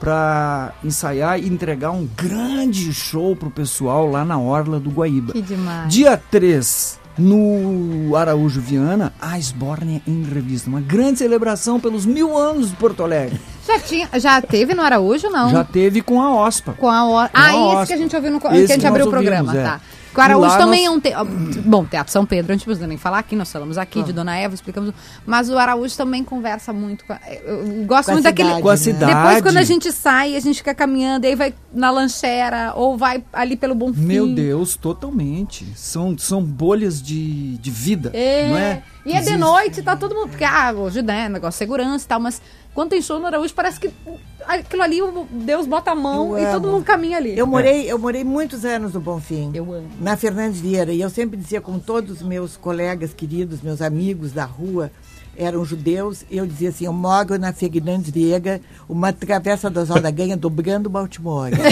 para ensaiar e entregar um grande show pro pessoal lá na Orla do Guaíba. Que demais. Dia 3, no Araújo Viana, a Esbórnia em Revista. Uma grande celebração pelos mil anos de Porto Alegre. Já, tinha, já teve no Araújo, não? Já teve com a OSPA. Com a. Com Ah, a esse Oscar. que a gente ouviu no. que a gente abriu o programa, é. tá. O Araújo lá também nós- é um. Te... Bom, Teatro São Pedro, a gente não precisa nem falar aqui, nós falamos aqui Ah. de Dona Eva, explicamos. Mas o Araújo também conversa muito com. A... Eu gosto Com muito daquele. cidade, Com a né? cidade. Depois, quando a gente sai, a gente fica caminhando, aí vai na lanchera, ou vai ali pelo Bonfim. Meu Deus, totalmente. São, são bolhas de, de vida, É. não é? E é de noite, tá todo mundo. Porque, ah, hoje, né, negócio de segurança e tal, mas quando tem show no Araújo, parece que aquilo ali, Deus bota a mão Eu e todo amo. mundo caminha ali. Eu morei, eu morei muitos anos no Bonfim. Eu amo. Na Fernandes Vieira. E eu sempre dizia, com todos os meus colegas queridos, meus amigos da rua, eram judeus, eu dizia assim, eu moro na Fernandes Vieira, uma travessa da Oswalda Ganha, dobrando Baltimore.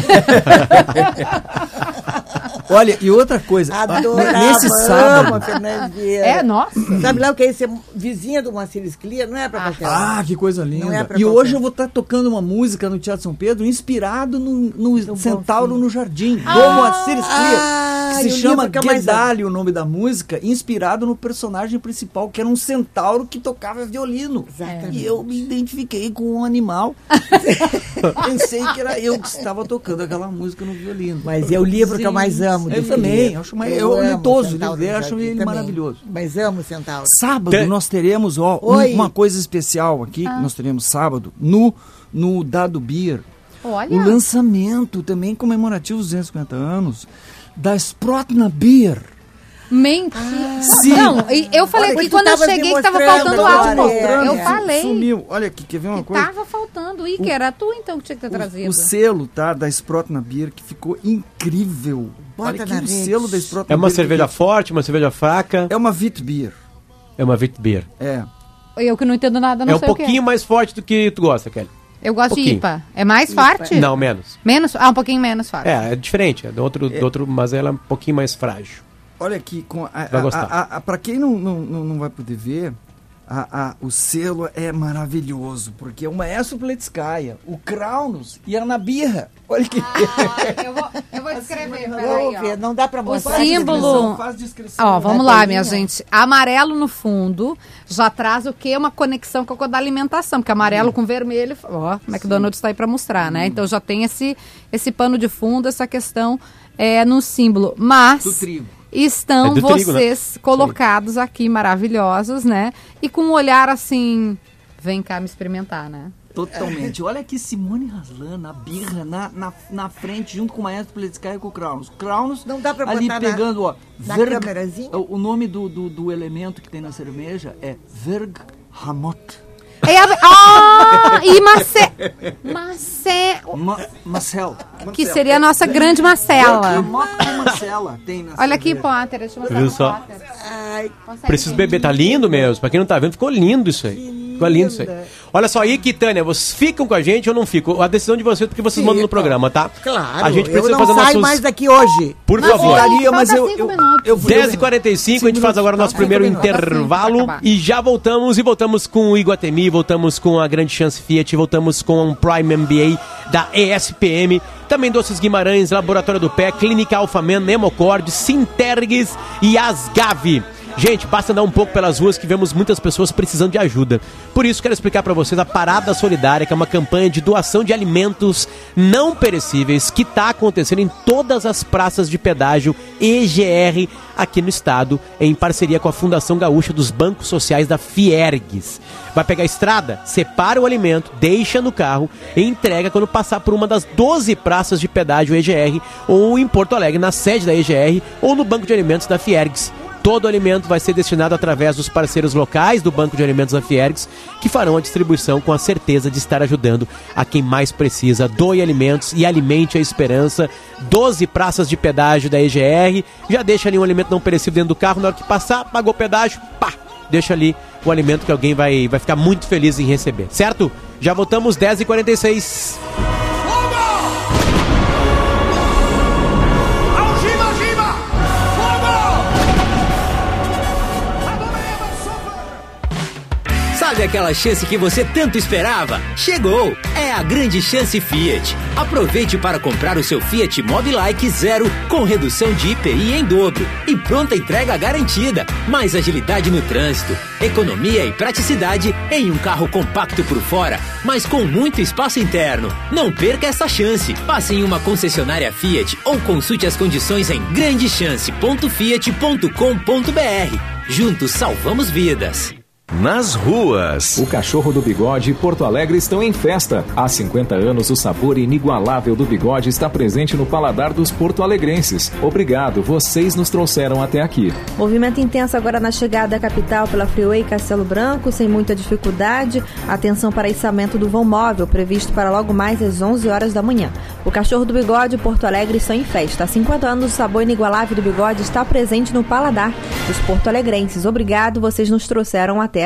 Olha, e outra coisa, Adorava, nesse sábado. Fernandes Vieira. É, nossa. Sabe lá o que é ser vizinha do Moacir Esclia? Não é pra qualquer um. Ah, que coisa linda. Não é pra e qualquer hoje eu vou estar tocando uma música no Teatro São Pedro inspirado no, no Centauro no Jardim, do Ah, Moacir Esclia, ah, que se chama Guedalho, o nome da música, inspirado no personagem principal, que era um centauro que tocava violino. Exatamente. E eu me identifiquei com um animal. Pensei que era eu que estava tocando aquela música no violino. Mas é o livro que eu mais amo. Eu do também, acho mais- eu amo litoso acho ele também. maravilhoso. Mas amo o Centauro. Sábado Tem- nós teremos, ó, um- Oi. uma coisa especial aqui, que nós teremos sábado, no, no Dado Beer. Olha. O lançamento também comemorativo dos 250 anos da Sprotna Beer. Mentira. Sim. Não, e eu falei Olha, tu quando eu cheguei que tava mostrando faltando álcool. é, eu falei Sumiu. Olha aqui, quer ver uma que coisa? tava faltando. Ih, que era tu então que tinha que ter trazido. O, o selo, tá, da Sprotna Beer, que ficou incrível. Bota Olha aqui na rede. selo da Sprotna É uma cerveja forte, uma cerveja fraca, É uma Vit Beer. é uma Wit Beer. É. Eu que não entendo nada, não É um sei o que pouquinho mais forte do que tu gosta, Kelly. Eu gosto de pouquinho. IPA. É mais forte? Não, menos. Menos? Ah, um pouquinho menos forte. É, é diferente, é do outro, do outro, mas ela é um pouquinho mais frágil. Olha aqui, com a, Vai a- gostar. a- a- pra quem não, não, não, não vai poder ver, a- a- o selo é maravilhoso, porque é o Maestro Pletskaya, o Kraunos e a Nabirra. Olha que... eu, vou, eu vou descrever, Vamos ver, não dá pra mostrar. símbolo- Faz descrição. Ó, vamos Né, lá, minha gente. Amarelo no fundo já traz o quê? Uma conexão com a da alimentação, porque amarelo com vermelho, ó, o McDonald's está aí para mostrar, né? Então já tem esse, esse pano de fundo, essa questão é, no símbolo. Mas Do trigo. Estão É do trigo, né? vocês colocados aqui maravilhosos, né? E com um olhar assim, vem cá me experimentar, né? Totalmente. Olha aqui Simone Haslan, na birra, na, na, na frente, junto com o Maestro Pletskaya e com o Kraunos. Kraunos Não dá pra ali botar na- pegando, ó, na Verg- câmerazinha? o, o nome do, do, do elemento que tem na cerveja é Verg Hamot. É a- ah, e Marcel. Marcel. Ma Marcel. Que seria a nossa grande Marcela. Marcela tem na Olha aqui. Potter, deixa eu mostrar Viu só? Potter. Ai, Preciso beber, tá lindo mesmo. Pra quem não tá vendo, ficou lindo isso aí. Ficou lindo isso aí. Olha só, Ike e Tânia, vocês ficam com a gente ou não ficam? A decisão de vocês, porque vocês mandam no programa, tá? claro. A gente eu precisa não fazer saio nossos... mais daqui hoje. Por Não, favor. Ficaria, mas eu, eu, eu, eu, 10h45, a gente faz agora o nosso primeiro minutos, cinco intervalo vai e já voltamos. E voltamos com o Iguatemi, voltamos com a Grande Chance Fiat, voltamos com o Prime MBA da ESPM. Também Doces Guimarães, Laboratório do Pé, Clínica Alfamen, Nemocord, Sintergues e Asgave. Gente, basta andar um pouco pelas ruas que vemos muitas pessoas precisando de ajuda. Por isso, quero explicar para vocês a Parada Solidária, que é uma campanha de doação de alimentos não perecíveis que está acontecendo em todas as praças de pedágio EGR aqui no estado, em parceria com a Fundação Gaúcha dos Bancos Sociais da Fiergues. Vai pegar a estrada, separa o alimento, deixa no carro e entrega quando passar por uma das 12 praças de pedágio EGR ou em Porto Alegre, na sede da EGR ou no Banco de Alimentos da Fiergues. Todo alimento vai ser destinado através dos parceiros locais do Banco de Alimentos Anfiergs, que farão a distribuição com a certeza de estar ajudando a quem mais precisa. Doe alimentos e alimente a esperança. 12 praças de pedágio da EGR. Já deixa ali um alimento não perecível dentro do carro, na hora que passar, pagou o pedágio, pá, deixa ali o alimento que alguém vai, vai ficar muito feliz em receber, certo? Já voltamos 10h46. Sabe aquela chance que você tanto esperava? Chegou! É a grande chance Fiat. Aproveite para comprar o seu Fiat Mobilike Zero com redução de IPI em dobro e pronta entrega garantida. Mais agilidade no trânsito, economia e praticidade em um carro compacto por fora, mas com muito espaço interno. Não perca essa chance. Passe em uma concessionária Fiat ou consulte as condições em grandechance.fiat.com.br. Juntos salvamos vidas. Nas ruas. O cachorro do bigode e Porto Alegre estão em festa. Há 50 anos, o sabor inigualável do bigode está presente no paladar dos porto-alegrenses. Obrigado, vocês nos trouxeram até aqui. Movimento intenso agora na chegada à capital pela Freeway Castelo Branco, sem muita dificuldade. Atenção para içamento do vão móvel, previsto para logo mais às 11 horas da manhã. O cachorro do bigode e Porto Alegre estão em festa. Há 50 anos, o sabor inigualável do bigode está presente no paladar dos porto-alegrenses. Obrigado, vocês nos trouxeram até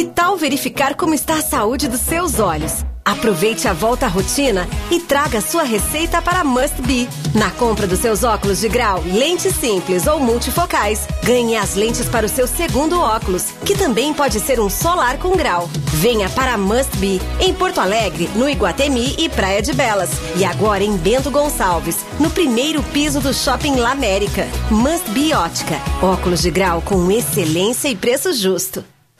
Que tal verificar como está a saúde dos seus olhos? Aproveite a volta à rotina e traga sua receita para Must Be. Na compra dos seus óculos de grau, lentes simples ou multifocais, ganhe as lentes para o seu segundo óculos, que também pode ser um solar com grau. Venha para Must Be, em Porto Alegre, no Iguatemi e Praia de Belas. E agora em Bento Gonçalves, no primeiro piso do Shopping La América. Must Be Ótica. Óculos de grau com excelência e preço justo.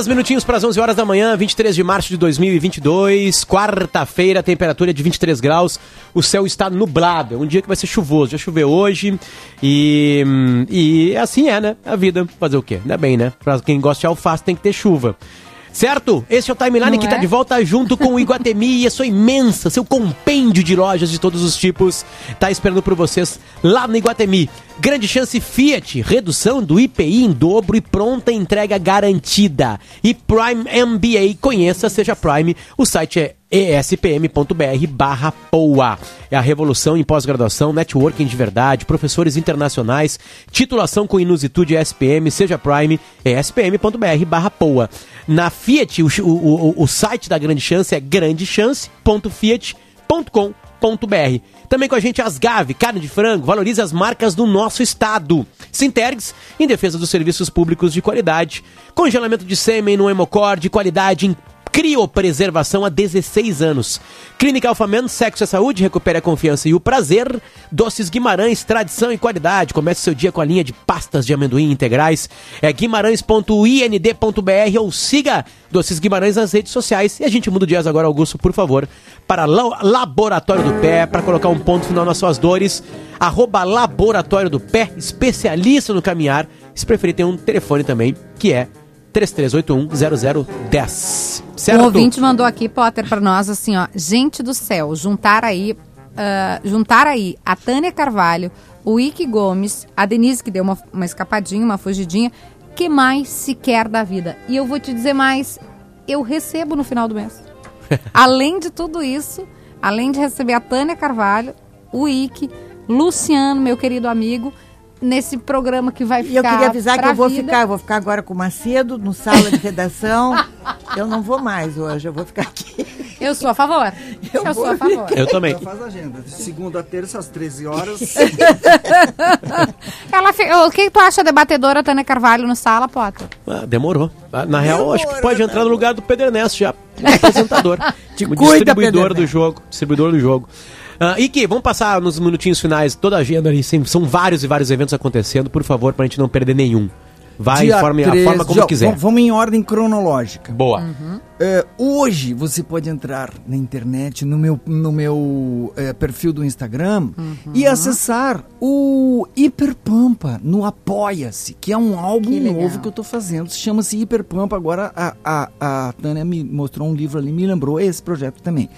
10 minutinhos para as 11 horas da manhã, 23 de março de 2022, quarta-feira, temperatura de 23 graus, o céu está nublado, é um dia que vai ser chuvoso, já choveu hoje e, e assim é, né? A vida, fazer o quê? Ainda bem, né? Para quem gosta de alface tem que ter chuva. Certo? Esse é o Timeline Não que é? tá de volta junto com o Iguatemi e a sua imensa, seu compêndio de lojas de todos os tipos. Tá esperando por vocês lá no Iguatemi. Grande chance Fiat, redução do IPI em dobro e pronta entrega garantida. E Prime MBA, conheça, seja Prime. O site é espm.br barra POA. É a revolução em pós-graduação, networking de verdade, professores internacionais, titulação com inusitude SPM, seja Prime, espm.br barra POA. Na Fiat, o, o, o, site da Grande Chance é grandechance.fiat.com.br. Também com a gente Asgave, carne de frango, valorize as marcas do nosso estado. Sintergs, em defesa dos serviços públicos de qualidade. Congelamento de sêmen no Hemocor, de qualidade em criopreservação há 16 anos. Clínica Alfamen, sexo é saúde, recupere a confiança e o prazer. Doces Guimarães, tradição e qualidade. Comece seu dia com a linha de pastas de amendoim integrais. É guimarães.ind.br ou siga Doces Guimarães nas redes sociais. E a gente muda o dias agora, Augusto, por favor, para Laboratório do Pé, para colocar um ponto final nas suas dores. Arroba Laboratório do Pé, especialista no caminhar. Se preferir, tem um telefone também, que é 3381-0010. Certo? Um ouvinte mandou aqui, Potter, para nós assim, ó. Gente do céu, juntar aí, uh, juntar aí a Tânia Carvalho, o Ike Gomes, a Denise, que deu uma, uma escapadinha, uma fugidinha. que mais se quer da vida? E eu vou te dizer mais, eu recebo no final do mês. além de tudo isso, além de receber a Tânia Carvalho, o Ike, Luciano, meu querido amigo, nesse programa que vai ficar. E eu queria avisar que eu vou vida. ficar, eu vou ficar agora com o Macedo no sala de redação. eu não vou mais hoje, eu vou ficar aqui. Eu sou a favor. Eu, eu sou a favor. Eu também. Então faz a agenda. De segunda a terça, às 13 horas. Ela, o que tu acha debatedora Tânia Carvalho no sala, Potter? Ah, demorou. Ah, na real, demorou, acho que pode entrar no lugar do Pedro Ernesto já. Apresentador. Te cuida, distribuidor Pedro do jogo. Distribuidor do jogo. Uh, Ike, vamos passar nos minutinhos finais toda a agenda ali. São vários e vários eventos acontecendo, por favor, pra gente não perder nenhum. Vai, Dia informe 3, a forma como já, quiser. Vamos em ordem cronológica. Boa. Uhum. É, hoje você pode entrar na internet, no meu, no meu é, perfil do Instagram Uhum. e acessar o Hiperpampa no Apoia-se, que é um álbum Que novo que eu tô fazendo. Chama-se Hiperpampa. Agora a, a, a Tânia me mostrou um livro ali, me lembrou esse projeto também.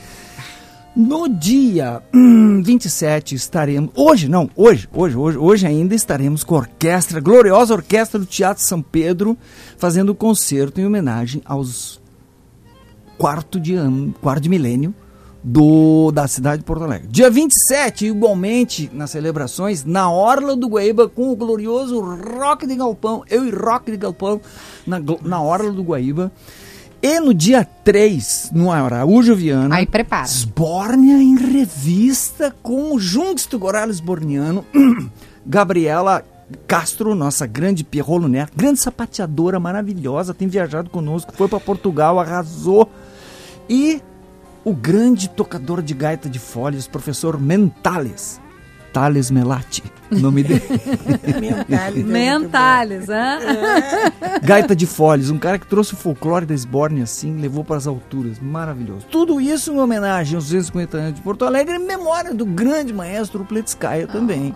No dia hum, 27 estaremos. Hoje, não, hoje, hoje, hoje, hoje ainda estaremos com a orquestra, a gloriosa orquestra do Teatro São Pedro, fazendo concerto em homenagem aos quarto de ano, quarto de milênio do da cidade de Porto Alegre. Dia 27, igualmente, nas celebrações, na Orla do Guaíba, com o glorioso Rock de Galpão, eu e Rock de Galpão, na, na Orla do Guaíba. E no dia 3, no Araújo Viana. Aí prepara. Sbórnia em revista com o Jungsto Gorales Borniano, Gabriela Castro, nossa grande Pierrolo Neto, grande sapateadora maravilhosa, tem viajado conosco, foi para Portugal, arrasou. E o grande tocador de gaita de folhas, professor Mentales, Thales Melati, nome dele. Mentales. Mentales, hã? Gaita de Foles, um cara que trouxe o folclore da Esbórnia assim, levou para as alturas. Maravilhoso. Tudo isso em homenagem aos 250 anos de Porto Alegre, em memória do grande maestro Pletskaya também.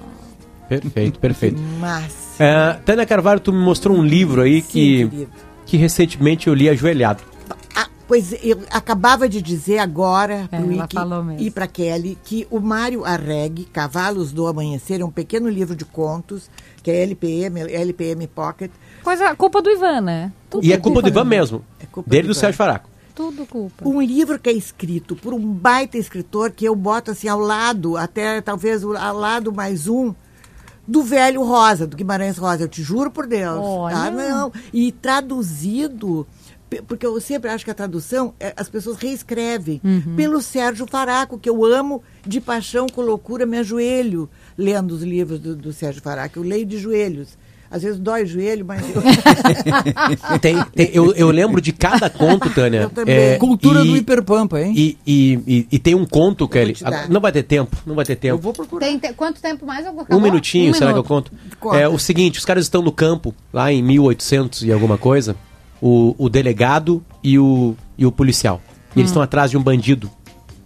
Perfeito, perfeito. Mas. É, Tânia Carvalho, tu me mostrou um livro aí que, querido. que recentemente eu li ajoelhado. Pois eu acabava de dizer agora É, mesmo. e para Kelly que o Mário Arreg, Cavalos do Amanhecer, é um pequeno livro de contos que é LPM, LPM Pocket. Coisa, culpa do Ivan, né? Tudo E é culpa do Ivan mesmo. culpa Dele do e do. Sérgio Faraco. Tudo culpa. Um livro que é escrito por um baita escritor que eu boto assim ao lado, até talvez o- ao lado mais um, do velho Rosa, do Guimarães Rosa. Eu te juro por Deus. Olha. Tá? Não. E traduzido, porque eu sempre acho que a tradução, é, as pessoas reescrevem, Uhum. pelo Sérgio Faraco, que eu amo de paixão, com loucura, me ajoelho lendo os livros do, do Sérgio Faraco. Eu leio de joelhos. Às vezes dói o joelho, mas eu... Tem, tem- eu, eu lembro de cada conto, Tânia. É, Cultura e- do Hiperpampa, hein? E, e, e, e tem um conto, Kelly. Não vai ter tempo, não vai ter tempo. Eu vou procurar. Tem, te- quanto tempo mais? Acabou? Um minutinho, Um será que eu minuto. conto? Conta. É o seguinte, os caras estão no campo, lá em 1800 e alguma coisa, o, o delegado e o, e o policial. E Hum. eles estão atrás de um bandido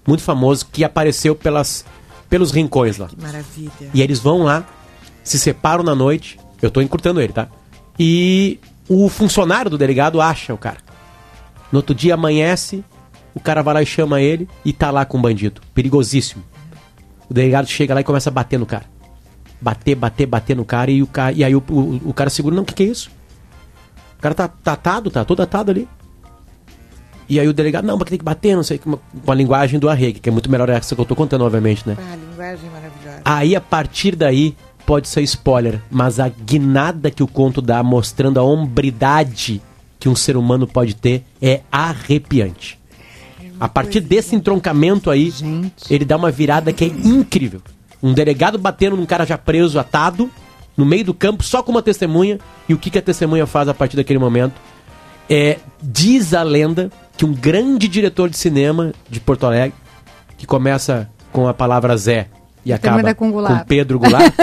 muito famoso que apareceu pelas, pelos rincões lá. Que maravilha. E eles vão lá, se separam na noite. Eu tô encurtando ele, tá? E o funcionário do delegado acha o cara. No outro dia amanhece, o cara vai lá e chama ele e tá lá com o bandido. Perigosíssimo. O delegado chega lá e começa a bater no cara. Bater, bater, bater no cara e, o cara, e aí o, o, o cara segura, não, o que, que é isso? O cara tá, tá atado, tá todo atado ali. E aí o delegado, não, mas tem que bater, não sei, com a linguagem do arregue, que é muito melhor essa que eu tô contando, obviamente, né? Ah, linguagem maravilhosa. Aí, a partir daí, pode ser spoiler, mas a guinada que o conto dá mostrando a hombridade que um ser humano pode ter é arrepiante. A partir desse entroncamento aí, ele dá uma virada que é incrível. Um delegado batendo num cara já preso, atado, no meio do campo, só com uma testemunha, e o que, que a testemunha faz a partir daquele momento? É, diz a lenda que um grande diretor de cinema de Porto Alegre, que começa com a palavra Zé e acaba com com Pedro Goulart,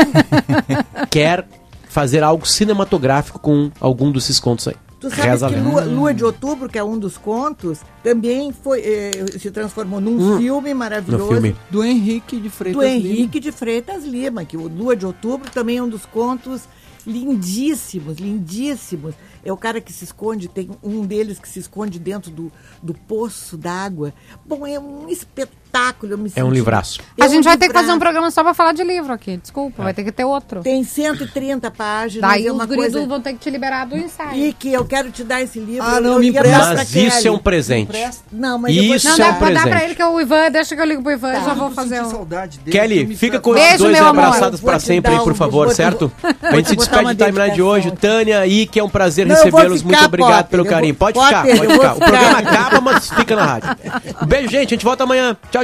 quer fazer algo cinematográfico com algum desses contos aí. Tu sabes Reza que. Lua, Lua de Outubro, que é um dos contos, também foi, eh, se transformou num Hum. filme maravilhoso. Filme. Do Henrique de Freitas do Lima. Henrique de Freitas Lima, que o Lua de Outubro também é um dos contos lindíssimos, lindíssimos. É o cara que se esconde, tem um deles que se esconde dentro do, do poço d'água. Bom, é um espetáculo. Eu me É um senti- livraço. É A gente vai ter que fazer um livraço. programa só pra falar de livro aqui. Desculpa, vai ter que ter outro. Tem 130 páginas. Daí é os uma guris coisa... vão ter que te liberar do ensaio. E que eu quero te dar esse livro. Ah, não, eu me empresta. Mas isso é um presente. Não, mas eu vou Isso Não, é dá um pra dar pra presente. ele que é o Ivan, deixa que eu ligo pro Ivan, Tá. eu já vou fazer um. saudade dele. Kelly, fica com Beijo, os dois abraçados te sempre aí, por um- favor, certo? A gente te se despede do timeline de hoje. Tânia aí, que é um prazer Não, recebê-los. Muito obrigado pelo carinho. Pode ficar, pode ficar. O programa acaba, mas fica na rádio. Um beijo, gente. A gente volta amanhã. Tchau,